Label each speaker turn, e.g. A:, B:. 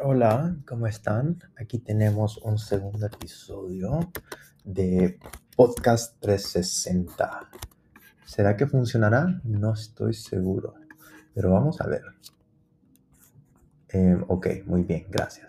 A: Hola, ¿cómo están? Aquí tenemos un segundo episodio de Podcast 360. ¿Será que funcionará? No estoy seguro, pero vamos a ver. Eh, ok, muy bien, gracias.